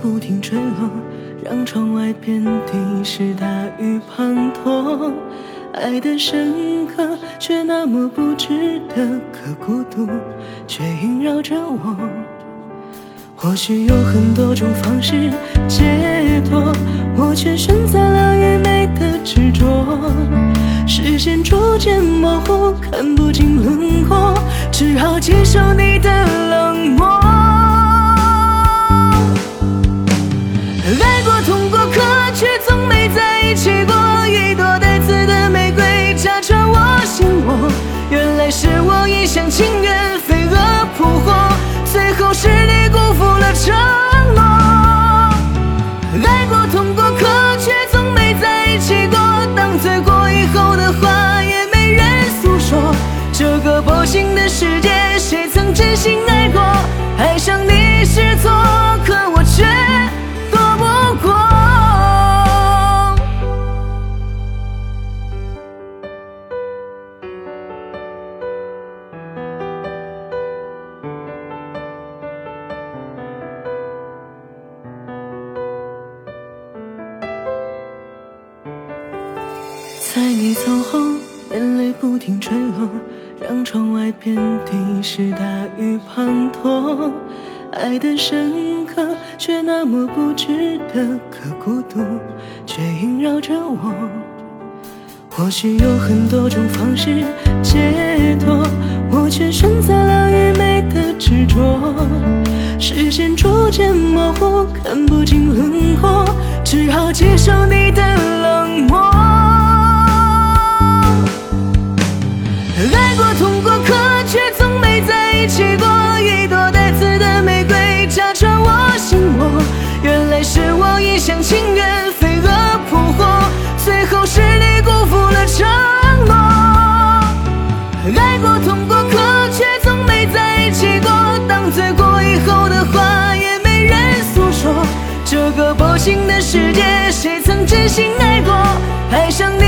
不停坠落，让窗外遍地是大雨滂沱。爱的深刻，却那么不值得，可孤独却萦绕着我。或许有很多种方式解脱，我却选择了愚昧的执着。视线逐渐模糊，看不清轮廓，只好接受你的冷漠。一起过。一朵带刺的玫瑰，扎穿我心窝。原来是我一厢情愿，飞蛾扑火，最后是你辜负了承。在你走后，眼泪不停坠落，让窗外遍地是大雨滂沱。爱的深刻，却那么不值得，可孤独却萦绕着我。或许有很多种方式解脱，我却选择了愚昧的执着。视线逐渐模糊，看不清轮廓，来是我一厢情愿，飞蛾扑火，最后是你辜负了承诺。爱过，痛过，可却从没在一起过。当醉过以后的话，也没人诉说。这个薄情的世界，谁曾真心爱过？爱上你。